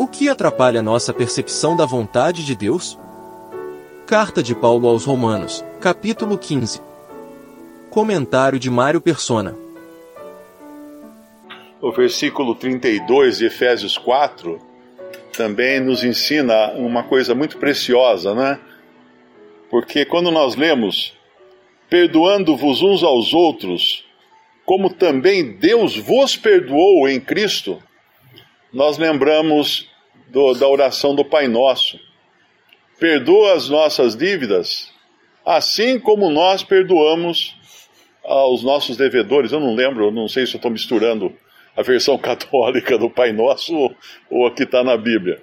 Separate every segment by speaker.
Speaker 1: O que atrapalha nossa percepção da vontade de Deus? Carta de Paulo aos Romanos, capítulo 15. Comentário de Mário Persona.
Speaker 2: O versículo 32 de Efésios 4 também nos ensina uma coisa muito preciosa, né? Porque quando nós lemos, perdoando-vos uns aos outros, como também Deus vos perdoou em Cristo, nós lembramos do, da oração do Pai Nosso. Perdoa as nossas dívidas, assim como nós perdoamos aos nossos devedores. Eu não lembro, não sei se eu estou misturando a versão católica do Pai Nosso ou, ou a que está na Bíblia.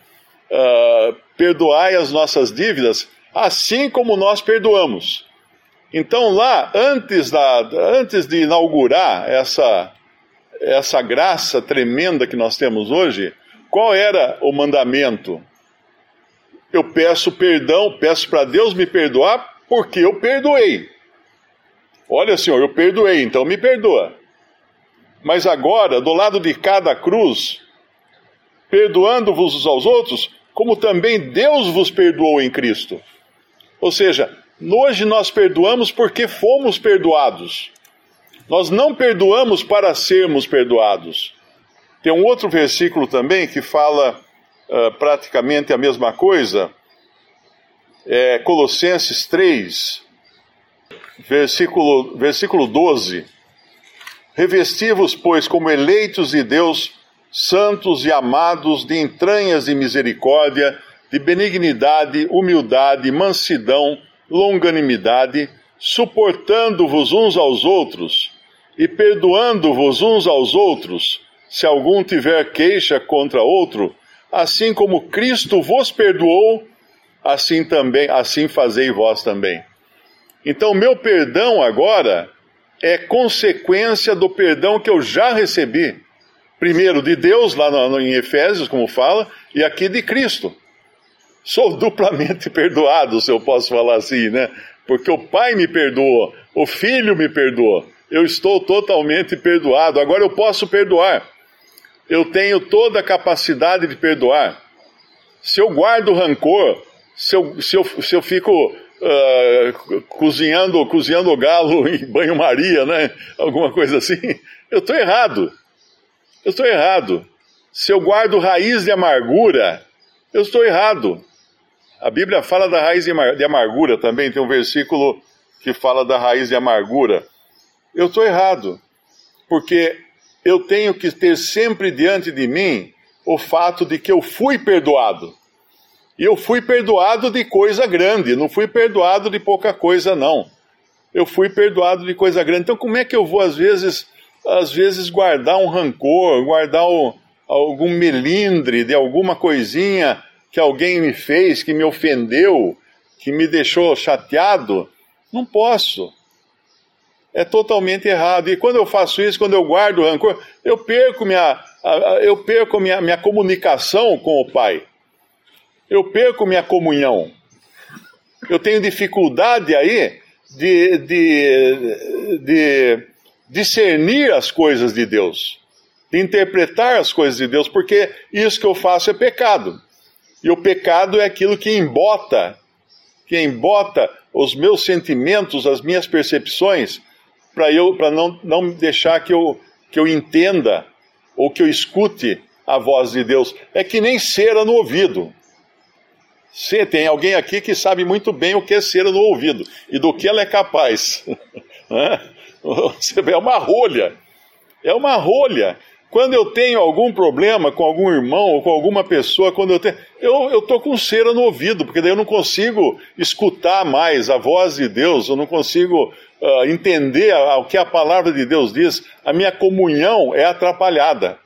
Speaker 2: Uh, perdoai as nossas dívidas, assim como nós perdoamos. Então, lá, antes, da, antes de inaugurar essa, essa graça tremenda que nós temos hoje, qual era o mandamento? Eu peço perdão, peço para Deus me perdoar porque eu perdoei. Olha, Senhor, eu perdoei, então me perdoa. Mas agora, do lado de cada cruz, perdoando-vos aos outros, como também Deus vos perdoou em Cristo. Ou seja, hoje nós perdoamos porque fomos perdoados. Nós não perdoamos para sermos perdoados. Tem um outro versículo também que fala uh, praticamente a mesma coisa. É Colossenses 3, versículo, versículo 12 Revesti-vos, pois, como eleitos de Deus, santos e amados, de entranhas de misericórdia, de benignidade, humildade, mansidão, longanimidade, suportando-vos uns aos outros e perdoando-vos uns aos outros, se algum tiver queixa contra outro, assim como Cristo vos perdoou, assim também, assim fazei vós também. Então, meu perdão agora é consequência do perdão que eu já recebi. Primeiro de Deus, lá no, em Efésios, como fala, e aqui de Cristo. Sou duplamente perdoado, se eu posso falar assim, né? Porque o Pai me perdoou, o Filho me perdoou. Eu estou totalmente perdoado. Agora eu posso perdoar. Eu tenho toda a capacidade de perdoar. Se eu guardo rancor, se eu, se eu, se eu fico uh, cozinhando, cozinhando galo em banho-maria, né? Alguma coisa assim. Eu estou errado. Eu estou errado. Se eu guardo raiz de amargura, eu estou errado. A Bíblia fala da raiz de amargura também, tem um versículo que fala da raiz de amargura. Eu estou errado, porque eu tenho que ter sempre diante de mim o fato de que eu fui perdoado. E eu fui perdoado de coisa grande, não fui perdoado de pouca coisa, não. Eu fui perdoado de coisa grande. Então, como é que eu vou, às vezes, às vezes guardar um rancor, guardar o, algum melindre de alguma coisinha que alguém me fez, que me ofendeu, que me deixou chateado? Não posso. É totalmente errado. E quando eu faço isso, quando eu guardo rancor, eu perco minha, eu perco minha, minha comunicação com o Pai eu perco minha comunhão. Eu tenho dificuldade aí de, de, de discernir as coisas de Deus, de interpretar as coisas de Deus, porque isso que eu faço é pecado. E o pecado é aquilo que embota, que embota os meus sentimentos, as minhas percepções, para eu para não, não deixar que eu, que eu entenda ou que eu escute a voz de Deus. É que nem cera no ouvido. Se tem alguém aqui que sabe muito bem o que é cera no ouvido e do que ela é capaz. Você vê, é uma rolha. É uma rolha. Quando eu tenho algum problema com algum irmão ou com alguma pessoa, quando eu tenho. Eu estou com cera no ouvido, porque daí eu não consigo escutar mais a voz de Deus, eu não consigo uh, entender o que a palavra de Deus diz. A minha comunhão é atrapalhada.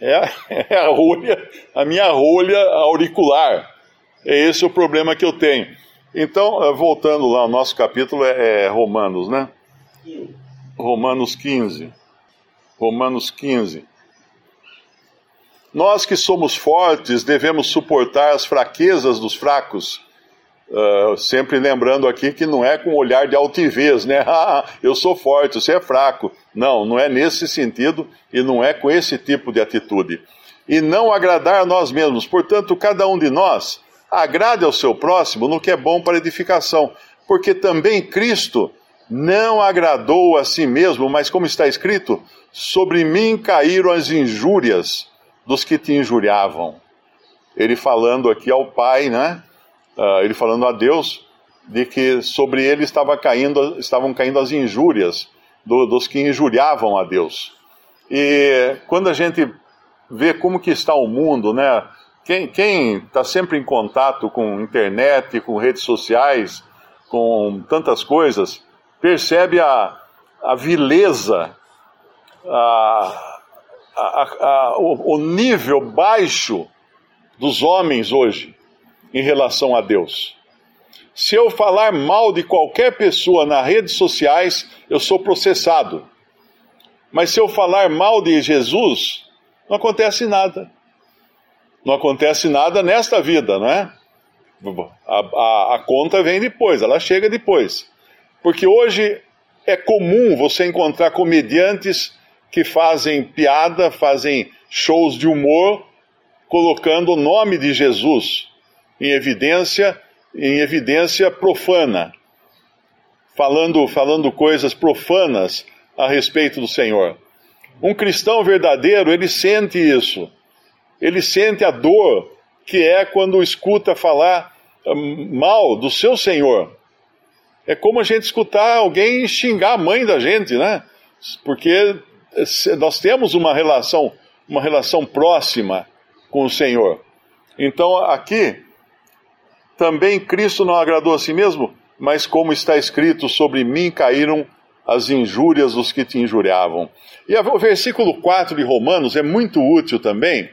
Speaker 2: É é a rolha, a minha rolha auricular. É esse o problema que eu tenho. Então, eh, voltando lá, o nosso capítulo é, é Romanos, né? Romanos 15. Romanos 15. Nós que somos fortes devemos suportar as fraquezas dos fracos. Uh, sempre lembrando aqui que não é com um olhar de altivez, né? Ah, eu sou forte, você é fraco. Não, não é nesse sentido e não é com esse tipo de atitude. e não agradar a nós mesmos. Portanto, cada um de nós agrade ao seu próximo no que é bom para edificação, porque também Cristo não agradou a si mesmo, mas como está escrito, sobre mim caíram as injúrias dos que te injuriavam. Ele falando aqui ao Pai, né? Uh, ele falando a Deus, de que sobre ele estava caindo, estavam caindo as injúrias do, dos que injuriavam a Deus. E quando a gente vê como que está o mundo, né? Quem está sempre em contato com internet, com redes sociais, com tantas coisas, percebe a, a vileza, a, a, a, o, o nível baixo dos homens hoje em relação a Deus. Se eu falar mal de qualquer pessoa nas redes sociais, eu sou processado. Mas se eu falar mal de Jesus, não acontece nada. Não acontece nada nesta vida, não é? A, a, a conta vem depois, ela chega depois. Porque hoje é comum você encontrar comediantes que fazem piada, fazem shows de humor, colocando o nome de Jesus em evidência, em evidência profana, falando, falando coisas profanas a respeito do Senhor. Um cristão verdadeiro, ele sente isso. Ele sente a dor que é quando escuta falar hum, mal do seu Senhor. É como a gente escutar alguém xingar a mãe da gente, né? Porque nós temos uma relação, uma relação próxima com o Senhor. Então aqui também Cristo não agradou a si mesmo, mas como está escrito, sobre mim caíram as injúrias dos que te injuriavam. E o versículo 4 de Romanos é muito útil também,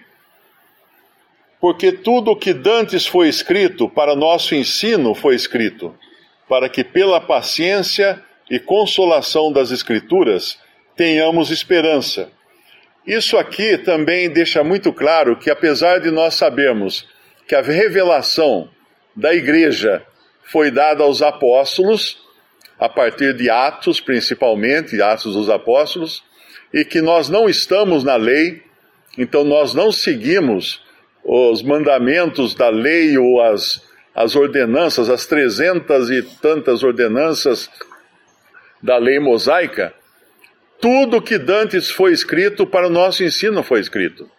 Speaker 2: porque tudo o que dantes foi escrito para nosso ensino foi escrito, para que pela paciência e consolação das Escrituras tenhamos esperança. Isso aqui também deixa muito claro que, apesar de nós sabermos que a revelação da igreja foi dada aos apóstolos, a partir de Atos, principalmente, Atos dos Apóstolos, e que nós não estamos na lei, então nós não seguimos os mandamentos da lei ou as, as ordenanças, as trezentas e tantas ordenanças da lei mosaica, tudo que dantes foi escrito para o nosso ensino foi escrito.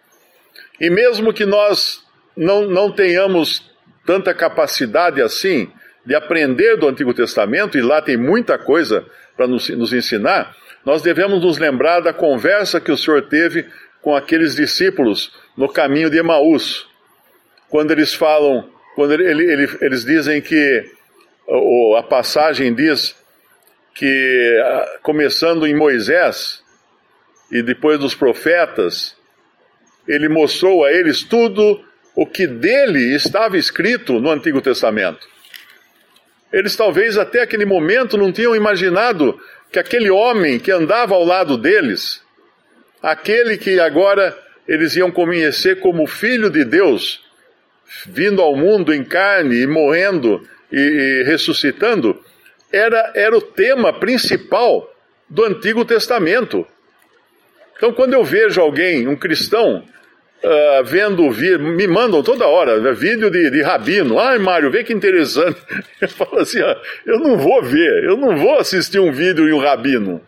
Speaker 2: E mesmo que nós não, não tenhamos tanta capacidade assim de aprender do Antigo Testamento, e lá tem muita coisa para nos, nos ensinar, nós devemos nos lembrar da conversa que o Senhor teve com aqueles discípulos no caminho de Emaús, quando eles falam, quando ele, ele, eles dizem que a passagem diz que começando em Moisés e depois dos profetas, ele mostrou a eles tudo o que dele estava escrito no Antigo Testamento. Eles talvez até aquele momento não tinham imaginado que aquele homem que andava ao lado deles, aquele que agora eles iam conhecer como Filho de Deus, vindo ao mundo em carne e morrendo e, e ressuscitando, era, era o tema principal do Antigo Testamento. Então, quando eu vejo alguém, um cristão, uh, vendo, me mandam toda hora né, vídeo de, de rabino. Ai, Mário, vê que interessante. Eu falo assim: ó, eu não vou ver, eu não vou assistir um vídeo e um rabino.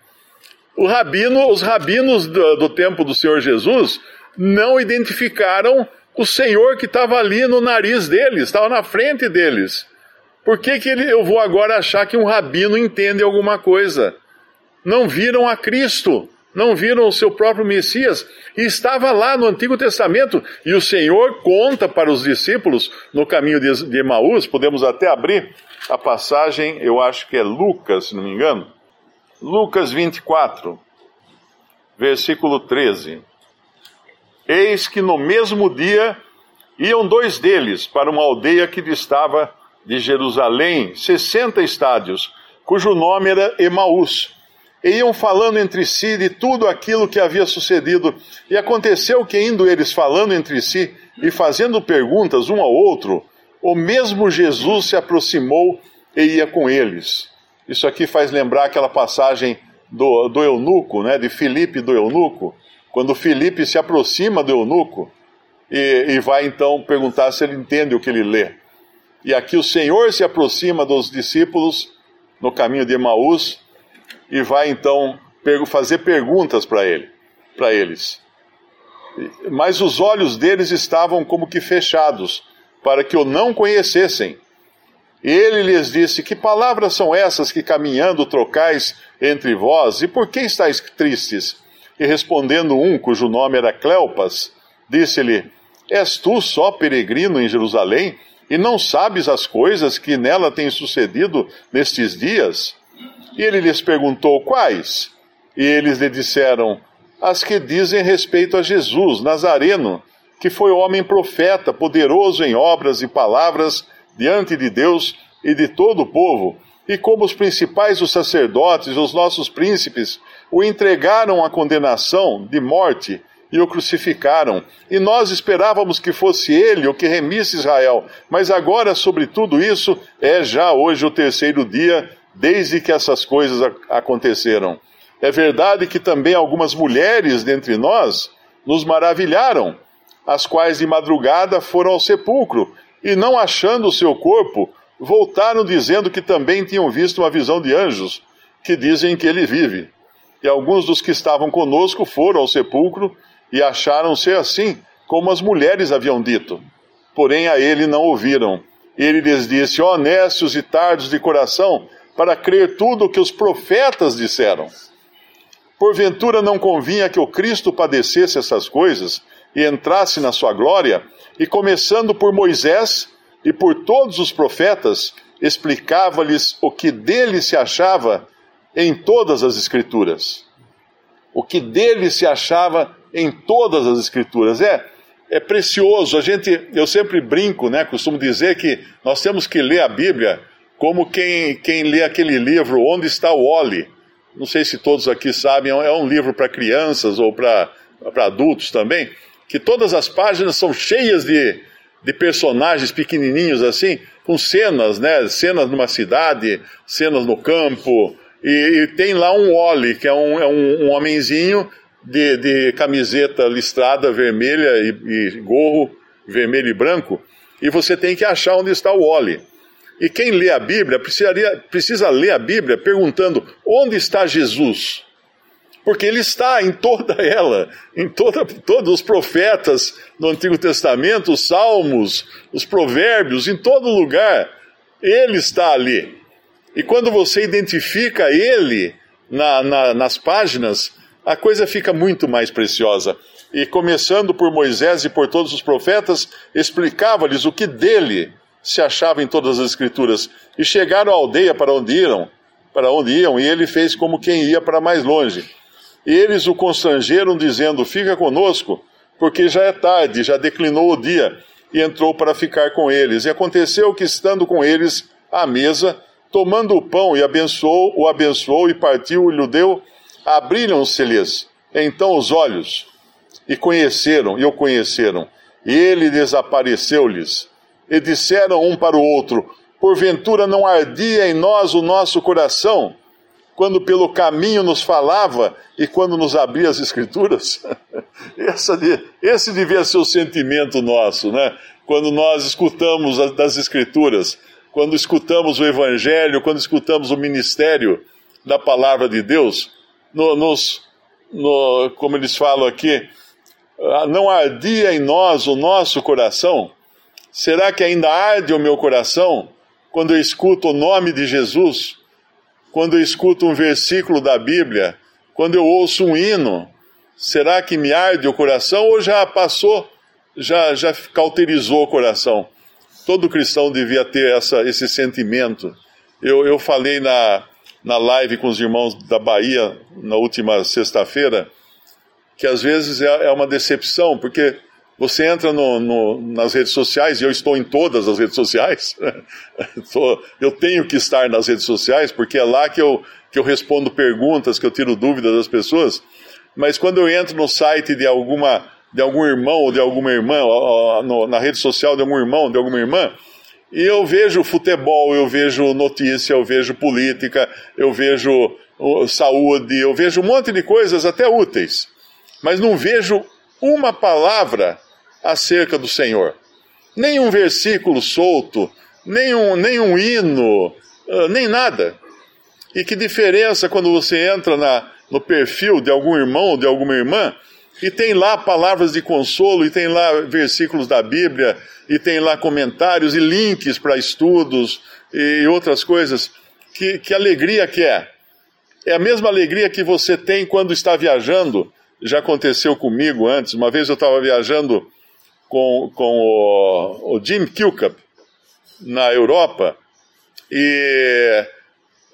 Speaker 2: O rabino, os rabinos do, do tempo do Senhor Jesus não identificaram o Senhor que estava ali no nariz deles, estava na frente deles. Por que, que ele, eu vou agora achar que um rabino entende alguma coisa? Não viram a Cristo não viram o seu próprio Messias e estava lá no Antigo Testamento. E o Senhor conta para os discípulos no caminho de Emaús, podemos até abrir a passagem, eu acho que é Lucas, se não me engano. Lucas 24, versículo 13. Eis que no mesmo dia iam dois deles para uma aldeia que distava de Jerusalém, 60 estádios, cujo nome era Emaús e iam falando entre si de tudo aquilo que havia sucedido. E aconteceu que, indo eles falando entre si e fazendo perguntas um ao outro, o mesmo Jesus se aproximou e ia com eles. Isso aqui faz lembrar aquela passagem do, do eunuco, né, de Filipe do eunuco, quando Filipe se aproxima do eunuco e, e vai então perguntar se ele entende o que ele lê. E aqui o Senhor se aproxima dos discípulos no caminho de Emaús e vai então fazer perguntas para ele, para eles. Mas os olhos deles estavam como que fechados, para que o não conhecessem. Ele lhes disse: Que palavras são essas que caminhando trocais entre vós? E por que estáis tristes? E respondendo um, cujo nome era Cleopas, disse-lhe: És tu só peregrino em Jerusalém e não sabes as coisas que nela têm sucedido nestes dias? E ele lhes perguntou: Quais? E eles lhe disseram: As que dizem respeito a Jesus, Nazareno, que foi homem profeta, poderoso em obras e palavras diante de Deus e de todo o povo, e como os principais os sacerdotes, os nossos príncipes, o entregaram à condenação de morte e o crucificaram. E nós esperávamos que fosse ele o que remisse Israel. Mas agora, sobre tudo isso, é já hoje o terceiro dia desde que essas coisas aconteceram. É verdade que também algumas mulheres dentre nós nos maravilharam, as quais de madrugada foram ao sepulcro e, não achando o seu corpo, voltaram dizendo que também tinham visto uma visão de anjos, que dizem que ele vive. E alguns dos que estavam conosco foram ao sepulcro e acharam ser assim, como as mulheres haviam dito. Porém a ele não ouviram. Ele lhes disse: Honestos e tardos de coração, para crer tudo o que os profetas disseram. Porventura não convinha que o Cristo padecesse essas coisas e entrasse na sua glória, e começando por Moisés e por todos os profetas, explicava-lhes o que dele se achava em todas as Escrituras. O que dele se achava em todas as Escrituras. É, é precioso. A gente, eu sempre brinco, né? Costumo dizer que nós temos que ler a Bíblia como quem, quem lê aquele livro Onde está o Oli? Não sei se todos aqui sabem, é um livro para crianças ou para adultos também, que todas as páginas são cheias de, de personagens pequenininhos assim, com cenas, né? Cenas numa cidade, cenas no campo, e, e tem lá um Oli, que é um, é um, um homenzinho de, de, camiseta listrada vermelha e, e gorro vermelho e branco, e você tem que achar onde está o Oli. E quem lê a Bíblia precisaria, precisa ler a Bíblia perguntando: onde está Jesus? Porque ele está em toda ela, em toda, todos os profetas do Antigo Testamento, os salmos, os provérbios, em todo lugar. Ele está ali. E quando você identifica ele na, na, nas páginas, a coisa fica muito mais preciosa. E começando por Moisés e por todos os profetas, explicava-lhes o que dele se achava em todas as escrituras. E chegaram à aldeia para onde iam, para onde iam, e ele fez como quem ia para mais longe. E eles o constrangeram, dizendo: Fica conosco, porque já é tarde, já declinou o dia. E entrou para ficar com eles. E aconteceu que, estando com eles à mesa, tomando o pão e abençoou, o abençoou e partiu e lhe deu, abriram-se-lhes então os olhos e conheceram, e o conheceram. E ele desapareceu-lhes e disseram um para o outro: Porventura não ardia em nós o nosso coração, quando pelo caminho nos falava e quando nos abria as Escrituras? esse devia ser o sentimento nosso, né? Quando nós escutamos das Escrituras, quando escutamos o Evangelho, quando escutamos o ministério da palavra de Deus, no, nos, no, como eles falam aqui, ah, não ardia em nós o nosso coração? Será que ainda arde o meu coração quando eu escuto o nome de Jesus? Quando eu escuto um versículo da Bíblia? Quando eu ouço um hino? Será que me arde o coração ou já passou, já, já cauterizou o coração? Todo cristão devia ter essa, esse sentimento. Eu, eu falei na, na live com os irmãos da Bahia na última sexta-feira que às vezes é, é uma decepção, porque você entra no, no, nas redes sociais, e eu estou em todas as redes sociais. eu tenho que estar nas redes sociais, porque é lá que eu, que eu respondo perguntas, que eu tiro dúvidas das pessoas. Mas quando eu entro no site de, alguma, de algum irmão ou de alguma irmã, no, na rede social de algum irmão, de alguma irmã, e eu vejo futebol, eu vejo notícia, eu vejo política, eu vejo saúde, eu vejo um monte de coisas até úteis. Mas não vejo uma palavra acerca do Senhor. Nenhum versículo solto, nenhum, nenhum hino, nem nada. E que diferença quando você entra na, no perfil de algum irmão ou de alguma irmã e tem lá palavras de consolo, e tem lá versículos da Bíblia, e tem lá comentários e links para estudos e outras coisas. Que, que alegria que é! É a mesma alegria que você tem quando está viajando. Já aconteceu comigo antes. Uma vez eu estava viajando com, com o, o Jim Kilcup na Europa e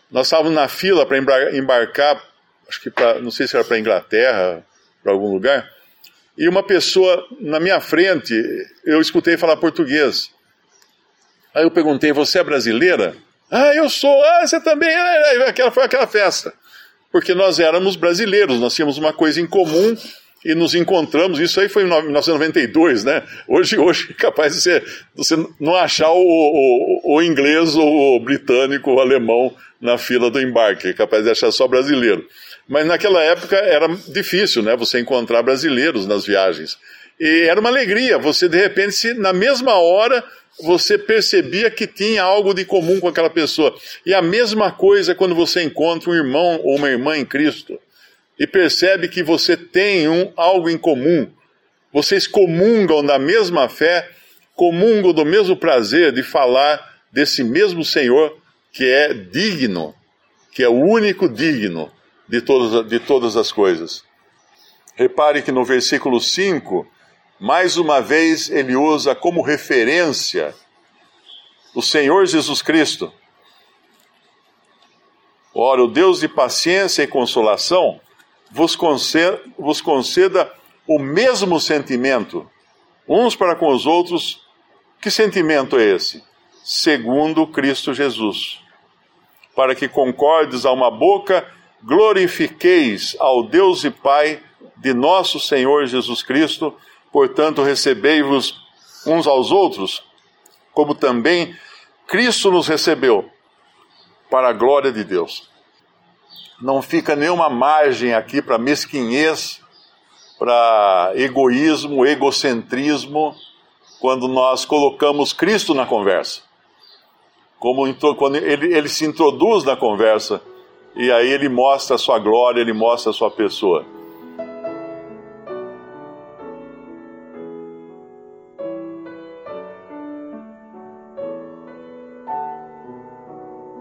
Speaker 2: nós estávamos na fila para embarcar, acho que para, não sei se era para Inglaterra, para algum lugar, e uma pessoa na minha frente, eu escutei falar português. Aí eu perguntei: Você é brasileira? Ah, eu sou. Ah, você também. Aquela foi aquela festa porque nós éramos brasileiros, nós tínhamos uma coisa em comum e nos encontramos. Isso aí foi em 1992, né? Hoje, hoje é capaz de você, você não achar o, o, o inglês, ou o britânico, o alemão na fila do embarque, é capaz de achar só brasileiro. Mas naquela época era difícil, né? Você encontrar brasileiros nas viagens. E era uma alegria, você de repente, na mesma hora, você percebia que tinha algo de comum com aquela pessoa. E a mesma coisa quando você encontra um irmão ou uma irmã em Cristo e percebe que você tem um, algo em comum. Vocês comungam da mesma fé, comungam do mesmo prazer de falar desse mesmo Senhor que é digno, que é o único digno de todas, de todas as coisas. Repare que no versículo 5 mais uma vez ele usa como referência o Senhor Jesus Cristo. Ora, o Deus de paciência e consolação vos conceda, vos conceda o mesmo sentimento, uns para com os outros. Que sentimento é esse? Segundo Cristo Jesus. Para que concordes a uma boca, glorifiqueis ao Deus e Pai de nosso Senhor Jesus Cristo Portanto, recebei-vos uns aos outros, como também Cristo nos recebeu, para a glória de Deus. Não fica nenhuma margem aqui para mesquinhez, para egoísmo, egocentrismo, quando nós colocamos Cristo na conversa. Como quando ele, ele se introduz na conversa, e aí ele mostra a sua glória, ele mostra a sua pessoa.